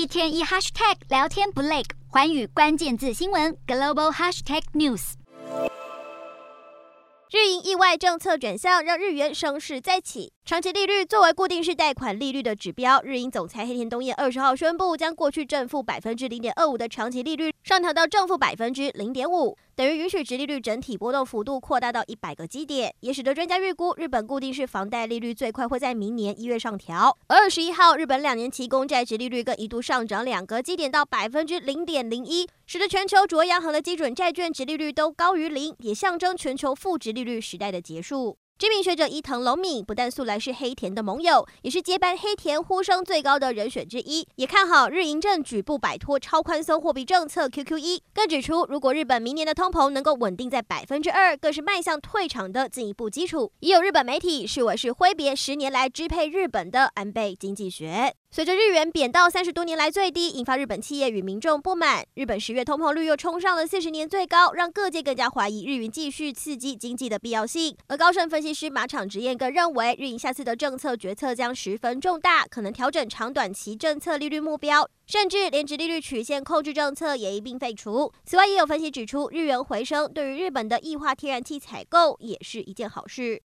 一天一 hashtag 聊天不累，环宇关键字新闻 global hashtag news。日银意外政策转向，让日元升势再起。长期利率作为固定式贷款利率的指标，日银总裁黑田东彦二十号宣布，将过去正负百分之零点二五的长期利率上调到正负百分之零点五，等于允许值利率整体波动幅度扩大到一百个基点，也使得专家预估日本固定式房贷利率最快会在明年一月上调。二十一号，日本两年期公债值利率更一度上涨两个基点到百分之零点零一，使得全球主要央行的基准债券值利率都高于零，也象征全球负值利率时代的结束。知名学者伊藤隆敏不但素来是黑田的盟友，也是接班黑田呼声最高的人选之一，也看好日银正举步摆脱超宽松货币政策 QQE，更指出如果日本明年的通膨能够稳定在百分之二，更是迈向退场的进一步基础。也有日本媒体视为是挥别十年来支配日本的安倍经济学。随着日元贬到三十多年来最低，引发日本企业与民众不满。日本十月通膨率又冲上了四十年最高，让各界更加怀疑日元继续刺激经济的必要性。而高盛分析其实马场直彦更认为，日银下次的政策决策将十分重大，可能调整长短期政策利率目标，甚至连值利率曲线控制政策也一并废除。此外，也有分析指出，日元回升对于日本的液化天然气采购也是一件好事。